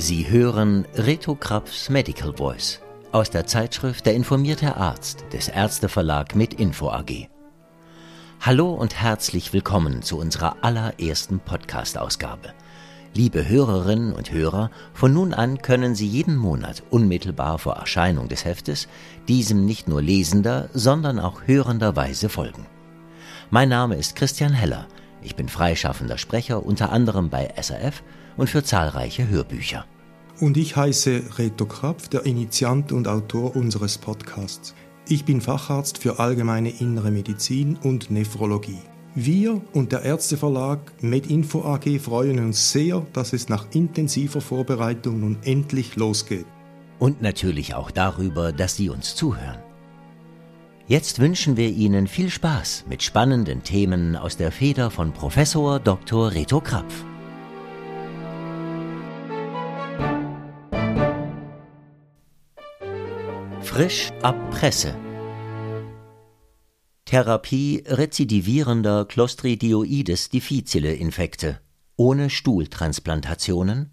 Sie hören Reto Krapfs Medical Voice aus der Zeitschrift Der informierte Arzt des Ärzteverlag mit Info AG. Hallo und herzlich willkommen zu unserer allerersten Podcast-Ausgabe. Liebe Hörerinnen und Hörer, von nun an können Sie jeden Monat unmittelbar vor Erscheinung des Heftes diesem nicht nur lesender, sondern auch hörenderweise folgen. Mein Name ist Christian Heller. Ich bin freischaffender Sprecher unter anderem bei SRF und für zahlreiche Hörbücher. Und ich heiße Reto Krapf, der Initiant und Autor unseres Podcasts. Ich bin Facharzt für allgemeine innere Medizin und Nephrologie. Wir und der Ärzteverlag MedInfo AG freuen uns sehr, dass es nach intensiver Vorbereitung nun endlich losgeht. Und natürlich auch darüber, dass Sie uns zuhören. Jetzt wünschen wir Ihnen viel Spaß mit spannenden Themen aus der Feder von Professor Dr. Reto Krapf. Frisch ab Presse. Therapie rezidivierender Clostridioides difficile Infekte ohne Stuhltransplantationen?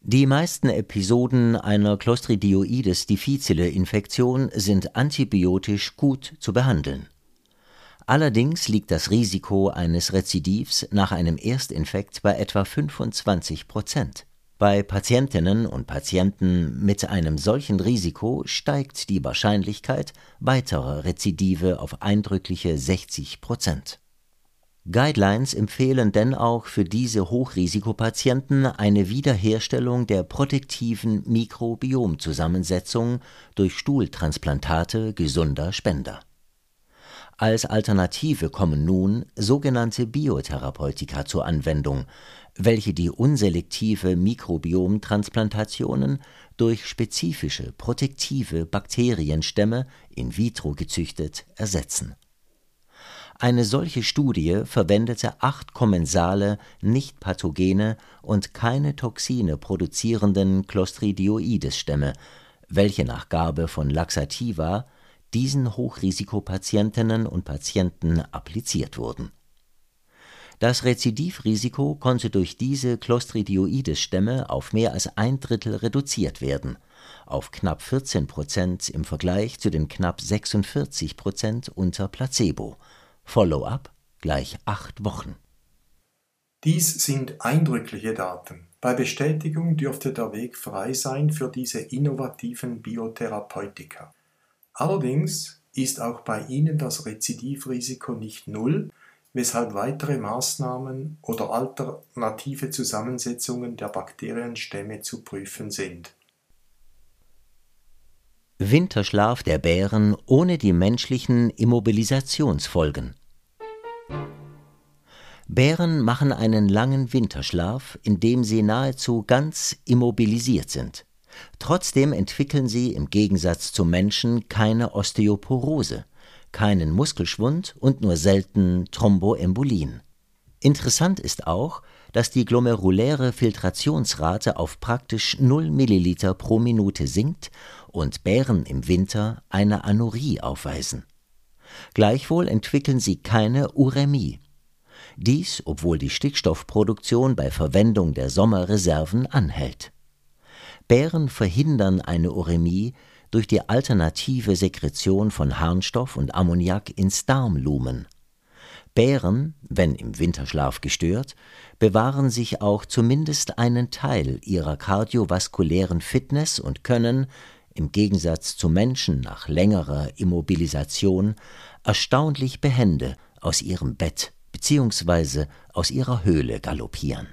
Die meisten Episoden einer Clostridioides difficile Infektion sind antibiotisch gut zu behandeln. Allerdings liegt das Risiko eines Rezidivs nach einem Erstinfekt bei etwa 25 Prozent. Bei Patientinnen und Patienten mit einem solchen Risiko steigt die Wahrscheinlichkeit weiterer Rezidive auf eindrückliche 60 Prozent. Guidelines empfehlen denn auch für diese Hochrisikopatienten eine Wiederherstellung der protektiven Mikrobiomzusammensetzung durch Stuhltransplantate gesunder Spender. Als Alternative kommen nun sogenannte Biotherapeutika zur Anwendung, welche die unselektive Mikrobiomtransplantationen durch spezifische protektive Bakterienstämme in vitro gezüchtet ersetzen. Eine solche Studie verwendete acht kommensale, nicht pathogene und keine Toxine produzierenden Clostridioides-Stämme, welche nach Gabe von Laxativa diesen Hochrisikopatientinnen und Patienten appliziert wurden das Rezidivrisiko konnte durch diese Clostridioides-Stämme auf mehr als ein Drittel reduziert werden, auf knapp 14 Prozent im Vergleich zu den knapp 46 Prozent unter Placebo. Follow-up gleich acht Wochen. Dies sind eindrückliche Daten. Bei Bestätigung dürfte der Weg frei sein für diese innovativen Biotherapeutika. Allerdings ist auch bei ihnen das Rezidivrisiko nicht null, weshalb weitere Maßnahmen oder alternative Zusammensetzungen der Bakterienstämme zu prüfen sind. Winterschlaf der Bären ohne die menschlichen Immobilisationsfolgen. Bären machen einen langen Winterschlaf, in dem sie nahezu ganz immobilisiert sind. Trotzdem entwickeln sie im Gegensatz zu Menschen keine Osteoporose keinen Muskelschwund und nur selten Thromboembolien. Interessant ist auch, dass die glomeruläre Filtrationsrate auf praktisch 0 Milliliter pro Minute sinkt und Bären im Winter eine Anurie aufweisen. Gleichwohl entwickeln sie keine Urämie. Dies, obwohl die Stickstoffproduktion bei Verwendung der Sommerreserven anhält. Bären verhindern eine Urämie durch die alternative Sekretion von Harnstoff und Ammoniak ins Darmlumen. Bären, wenn im Winterschlaf gestört, bewahren sich auch zumindest einen Teil ihrer kardiovaskulären Fitness und können, im Gegensatz zu Menschen nach längerer Immobilisation, erstaunlich behende aus ihrem Bett bzw. aus ihrer Höhle galoppieren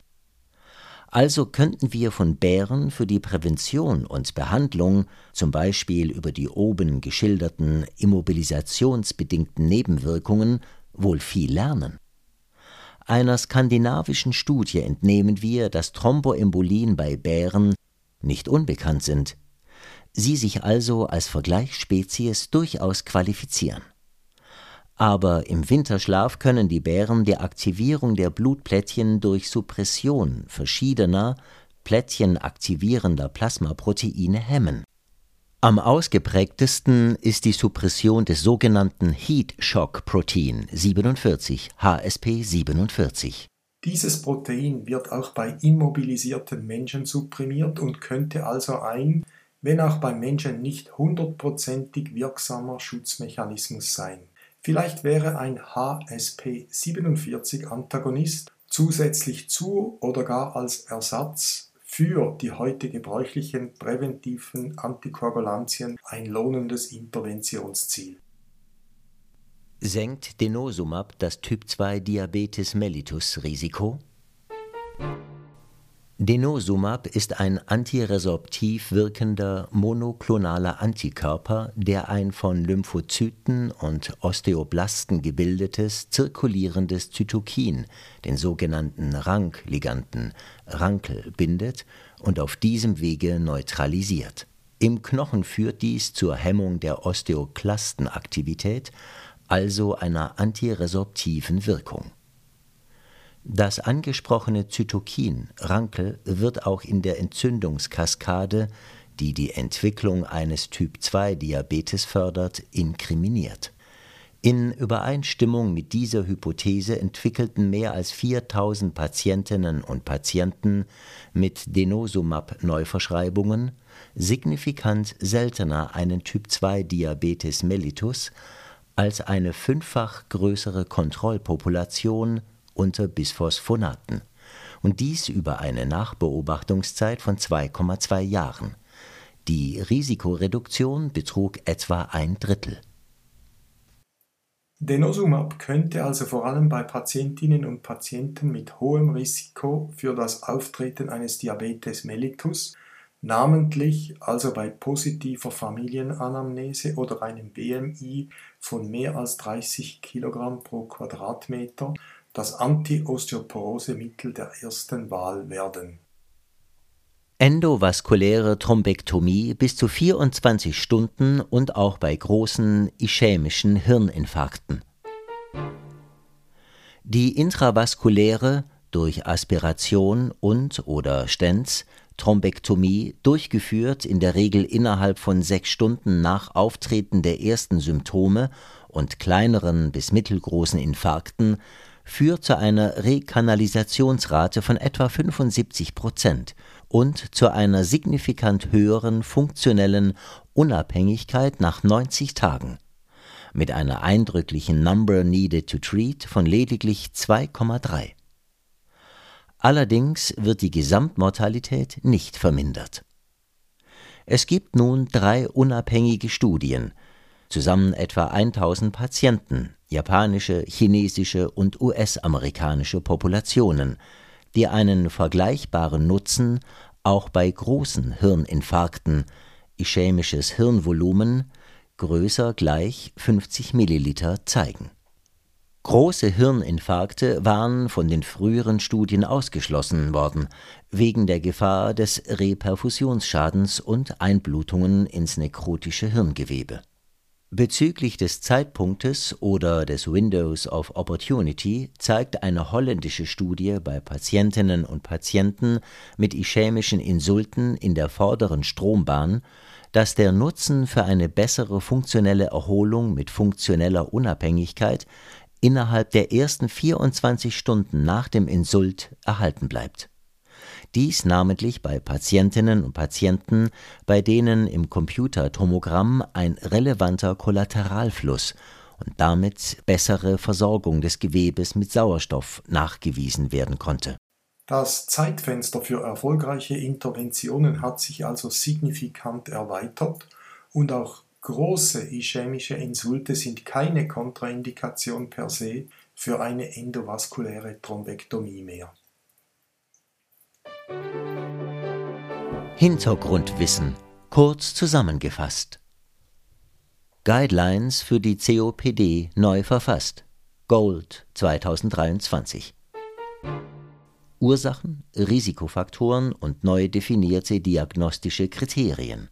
also könnten wir von Bären für die Prävention und Behandlung, zum Beispiel über die oben geschilderten immobilisationsbedingten Nebenwirkungen, wohl viel lernen. Einer skandinavischen Studie entnehmen wir, dass Thromboembolien bei Bären nicht unbekannt sind, sie sich also als Vergleichsspezies durchaus qualifizieren aber im Winterschlaf können die Bären die Aktivierung der Blutplättchen durch Suppression verschiedener plättchenaktivierender Plasmaproteine hemmen. Am ausgeprägtesten ist die Suppression des sogenannten Heat Shock Protein 47 HSP 47. Dieses Protein wird auch bei immobilisierten Menschen supprimiert und könnte also ein, wenn auch beim Menschen nicht hundertprozentig wirksamer Schutzmechanismus sein. Vielleicht wäre ein HSP47-Antagonist zusätzlich zu oder gar als Ersatz für die heute gebräuchlichen präventiven Antikoagulantien ein lohnendes Interventionsziel. Senkt Denosumab das Typ-2-Diabetes mellitus-Risiko? Denosumab ist ein antiresorptiv wirkender monoklonaler Antikörper, der ein von Lymphozyten und Osteoblasten gebildetes zirkulierendes Zytokin, den sogenannten RANK-Liganden, Rankel, bindet und auf diesem Wege neutralisiert. Im Knochen führt dies zur Hemmung der Osteoklastenaktivität also einer antiresorptiven Wirkung. Das angesprochene Zytokin Rankel wird auch in der Entzündungskaskade, die die Entwicklung eines Typ-2-Diabetes fördert, inkriminiert. In Übereinstimmung mit dieser Hypothese entwickelten mehr als 4000 Patientinnen und Patienten mit Denosumab-Neuverschreibungen signifikant seltener einen Typ-2-Diabetes mellitus als eine fünffach größere Kontrollpopulation unter Bisphosphonaten und dies über eine Nachbeobachtungszeit von 2,2 Jahren. Die Risikoreduktion betrug etwa ein Drittel. Denosumab könnte also vor allem bei Patientinnen und Patienten mit hohem Risiko für das Auftreten eines Diabetes mellitus namentlich also bei positiver Familienanamnese oder einem BMI von mehr als 30 kg pro Quadratmeter das Anti-Osteoporose-Mittel der ersten Wahl werden. Endovaskuläre Thrombektomie bis zu 24 Stunden und auch bei großen ischämischen Hirninfarkten. Die intravaskuläre durch Aspiration und oder Stents Thrombektomie, durchgeführt in der Regel innerhalb von sechs Stunden nach Auftreten der ersten Symptome und kleineren bis mittelgroßen Infarkten, führt zu einer Rekanalisationsrate von etwa 75 Prozent und zu einer signifikant höheren funktionellen Unabhängigkeit nach 90 Tagen, mit einer eindrücklichen Number Needed to Treat von lediglich 2,3. Allerdings wird die Gesamtmortalität nicht vermindert. Es gibt nun drei unabhängige Studien, zusammen etwa 1000 Patienten, japanische, chinesische und US-amerikanische Populationen, die einen vergleichbaren Nutzen auch bei großen Hirninfarkten, ischämisches Hirnvolumen größer gleich 50 Milliliter zeigen Große Hirninfarkte waren von den früheren Studien ausgeschlossen worden, wegen der Gefahr des Reperfusionsschadens und Einblutungen ins nekrotische Hirngewebe. Bezüglich des Zeitpunktes oder des Windows of Opportunity zeigt eine holländische Studie bei Patientinnen und Patienten mit ischämischen Insulten in der vorderen Strombahn, dass der Nutzen für eine bessere funktionelle Erholung mit funktioneller Unabhängigkeit innerhalb der ersten 24 Stunden nach dem Insult erhalten bleibt. Dies namentlich bei Patientinnen und Patienten, bei denen im Computertomogramm ein relevanter Kollateralfluss und damit bessere Versorgung des Gewebes mit Sauerstoff nachgewiesen werden konnte. Das Zeitfenster für erfolgreiche Interventionen hat sich also signifikant erweitert und auch Große ischämische Insulte sind keine Kontraindikation per se für eine endovaskuläre Thrombektomie mehr. Hintergrundwissen kurz zusammengefasst. Guidelines für die COPD neu verfasst. Gold 2023. Ursachen, Risikofaktoren und neu definierte diagnostische Kriterien.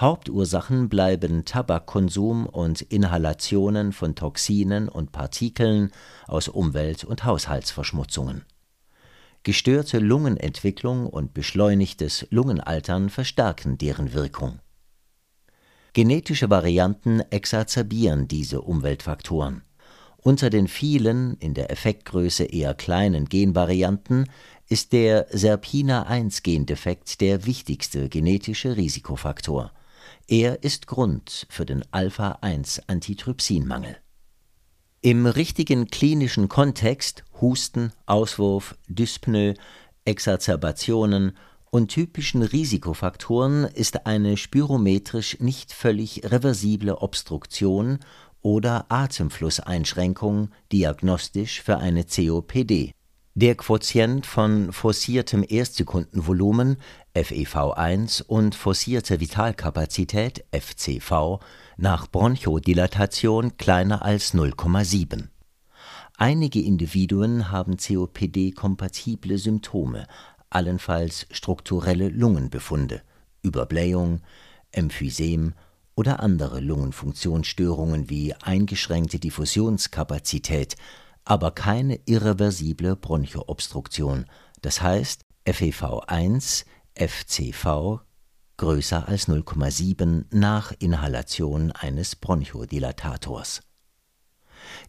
Hauptursachen bleiben Tabakkonsum und Inhalationen von Toxinen und Partikeln aus Umwelt und Haushaltsverschmutzungen. Gestörte Lungenentwicklung und beschleunigtes Lungenaltern verstärken deren Wirkung. Genetische Varianten exacerbieren diese Umweltfaktoren Unter den vielen, in der Effektgröße eher kleinen Genvarianten ist der Serpina-1-Gendefekt der wichtigste genetische Risikofaktor. Er ist Grund für den Alpha-1-Antitrypsinmangel. Im richtigen klinischen Kontext Husten, Auswurf, Dyspnoe, Exacerbationen und typischen Risikofaktoren ist eine spirometrisch nicht völlig reversible Obstruktion oder Atemflusseinschränkung diagnostisch für eine COPD. Der Quotient von forciertem Erstsekundenvolumen FEV1 und forcierte Vitalkapazität FCV nach Bronchodilatation kleiner als 0,7. Einige Individuen haben COPD-kompatible Symptome, allenfalls strukturelle Lungenbefunde, Überblähung, Emphysem oder andere Lungenfunktionsstörungen wie eingeschränkte Diffusionskapazität, aber keine irreversible Bronchoobstruktion, das heißt FEV1, FCV größer als 0,7 nach Inhalation eines Bronchodilatators.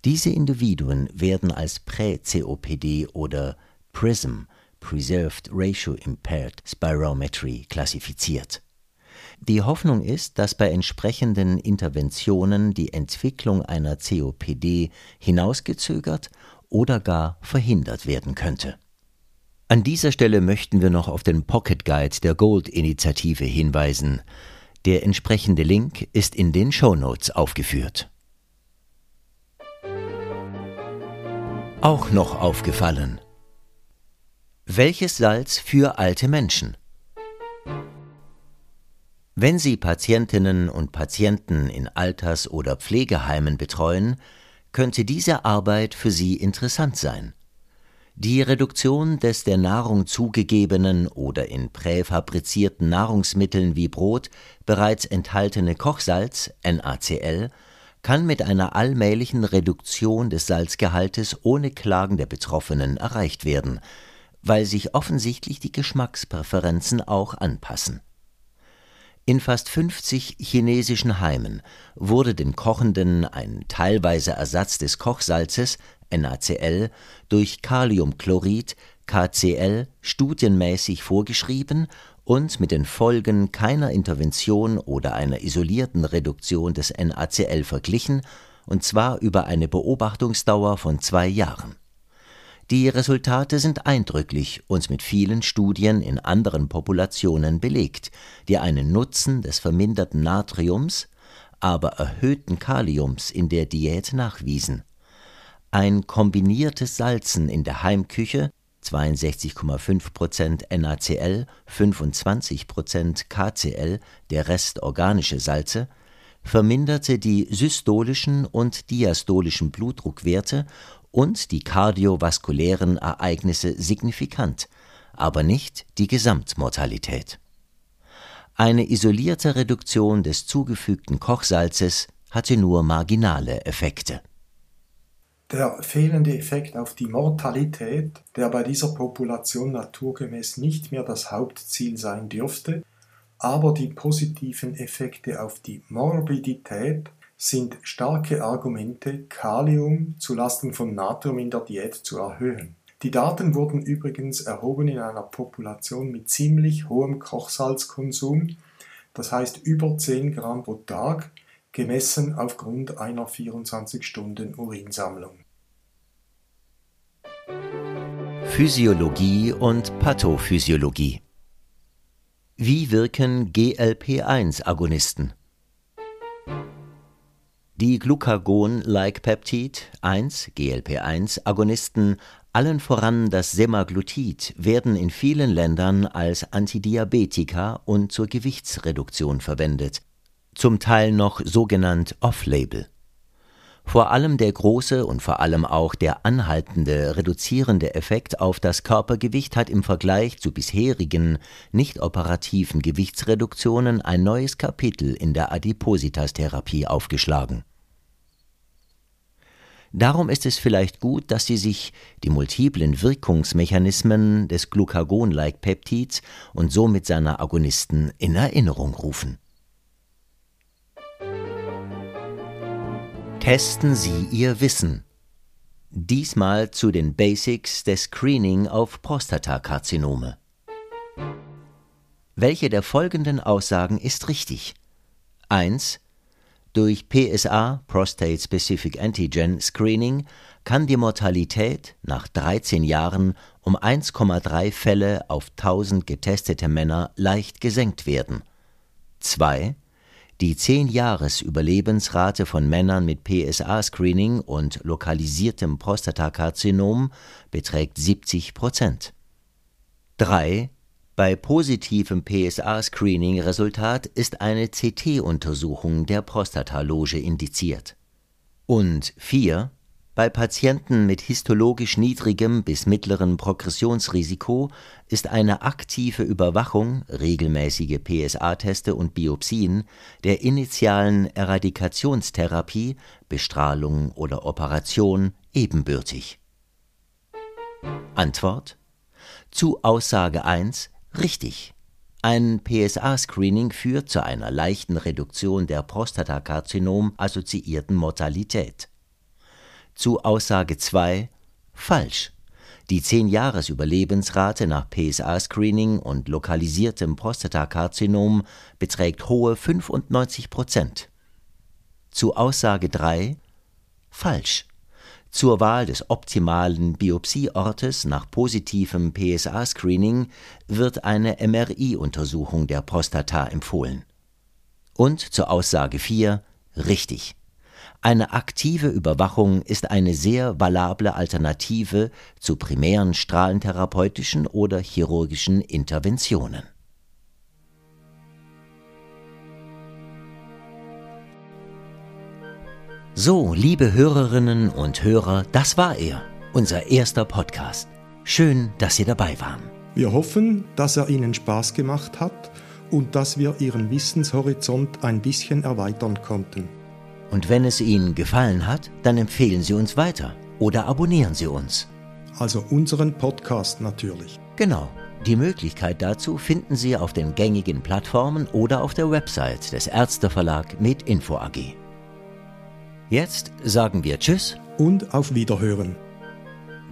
Diese Individuen werden als Prä-COPD oder PRISM Preserved Ratio Impaired Spirometry klassifiziert. Die Hoffnung ist, dass bei entsprechenden Interventionen die Entwicklung einer COPD hinausgezögert oder gar verhindert werden könnte. An dieser Stelle möchten wir noch auf den Pocket Guide der Gold-Initiative hinweisen. Der entsprechende Link ist in den Show Notes aufgeführt. Auch noch aufgefallen. Welches Salz für alte Menschen? Wenn Sie Patientinnen und Patienten in Alters- oder Pflegeheimen betreuen, könnte diese Arbeit für Sie interessant sein. Die Reduktion des der Nahrung zugegebenen oder in präfabrizierten Nahrungsmitteln wie Brot bereits enthaltene Kochsalz NaCl kann mit einer allmählichen Reduktion des Salzgehaltes ohne Klagen der Betroffenen erreicht werden weil sich offensichtlich die Geschmackspräferenzen auch anpassen. In fast 50 chinesischen Heimen wurde den Kochenden ein teilweise Ersatz des Kochsalzes NaCl durch Kaliumchlorid KCl studienmäßig vorgeschrieben und mit den Folgen keiner Intervention oder einer isolierten Reduktion des NaCl verglichen, und zwar über eine Beobachtungsdauer von zwei Jahren die Resultate sind eindrücklich und mit vielen Studien in anderen Populationen belegt, die einen Nutzen des verminderten Natriums, aber erhöhten Kaliums in der Diät nachwiesen. Ein kombiniertes Salzen in der Heimküche 62,5% NaCl, 25% KCl, der Rest organische Salze, verminderte die systolischen und diastolischen Blutdruckwerte und die kardiovaskulären Ereignisse signifikant, aber nicht die Gesamtmortalität. Eine isolierte Reduktion des zugefügten Kochsalzes hatte nur marginale Effekte. Der fehlende Effekt auf die Mortalität, der bei dieser Population naturgemäß nicht mehr das Hauptziel sein dürfte, aber die positiven Effekte auf die Morbidität sind starke Argumente, Kalium zulasten von Natrium in der Diät zu erhöhen. Die Daten wurden übrigens erhoben in einer Population mit ziemlich hohem Kochsalzkonsum, das heißt über 10 Gramm pro Tag, gemessen aufgrund einer 24-Stunden-Urinsammlung. Physiologie und Pathophysiologie Wie wirken GLP-1-Agonisten? Die Glucagon-like-Peptid 1 GLP-1-Agonisten, allen voran das Semaglutid, werden in vielen Ländern als Antidiabetika und zur Gewichtsreduktion verwendet, zum Teil noch sogenannt off-label. Vor allem der große und vor allem auch der anhaltende reduzierende Effekt auf das Körpergewicht hat im Vergleich zu bisherigen nicht operativen Gewichtsreduktionen ein neues Kapitel in der Adipositas-Therapie aufgeschlagen Darum ist es vielleicht gut, dass Sie sich die multiplen Wirkungsmechanismen des Glucagon-like-Peptids und somit seiner Agonisten in Erinnerung rufen. Testen Sie Ihr Wissen. Diesmal zu den Basics des Screening auf Prostatakarzinome. Welche der folgenden Aussagen ist richtig? 1. Durch PSA Prostate Specific Antigen Screening kann die Mortalität nach 13 Jahren um 1,3 Fälle auf 1000 getestete Männer leicht gesenkt werden. 2. Die 10-Jahres-Überlebensrate von Männern mit PSA-Screening und lokalisiertem Prostatakarzinom beträgt 70 Prozent. 3. Bei positivem PSA-Screening-Resultat ist eine CT-Untersuchung der Prostataloge indiziert. Und 4. Bei Patienten mit histologisch niedrigem bis mittlerem Progressionsrisiko ist eine aktive Überwachung, regelmäßige PSA-Teste und Biopsien der initialen Eradikationstherapie, Bestrahlung oder Operation ebenbürtig. Antwort zu Aussage 1 Richtig. Ein PSA-Screening führt zu einer leichten Reduktion der Prostatakarzinom-assoziierten Mortalität. Zu Aussage 2 falsch. Die 10-Jahres-Überlebensrate nach PSA-Screening und lokalisiertem Prostatakarzinom beträgt hohe 95 Prozent. Zu Aussage 3 falsch. Zur Wahl des optimalen Biopsieortes nach positivem PSA-Screening wird eine MRI-Untersuchung der Prostata empfohlen. Und zur Aussage 4 richtig. Eine aktive Überwachung ist eine sehr valable Alternative zu primären strahlentherapeutischen oder chirurgischen Interventionen So, liebe Hörerinnen und Hörer, das war er, unser erster Podcast. Schön, dass Sie dabei waren. Wir hoffen, dass er Ihnen Spaß gemacht hat und dass wir Ihren Wissenshorizont ein bisschen erweitern konnten. Und wenn es Ihnen gefallen hat, dann empfehlen Sie uns weiter oder abonnieren Sie uns. Also unseren Podcast natürlich. Genau. Die Möglichkeit dazu finden Sie auf den gängigen Plattformen oder auf der Website des Ärzteverlag mit Info AG. Jetzt sagen wir Tschüss und auf Wiederhören.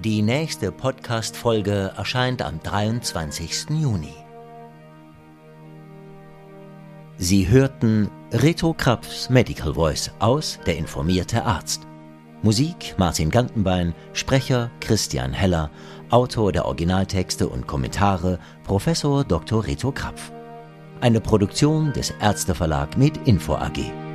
Die nächste Podcast-Folge erscheint am 23. Juni. Sie hörten Reto Krapfs Medical Voice aus Der informierte Arzt. Musik Martin Gantenbein, Sprecher Christian Heller, Autor der Originaltexte und Kommentare Professor Dr. Reto Krapf. Eine Produktion des Ärzteverlag mit Info AG.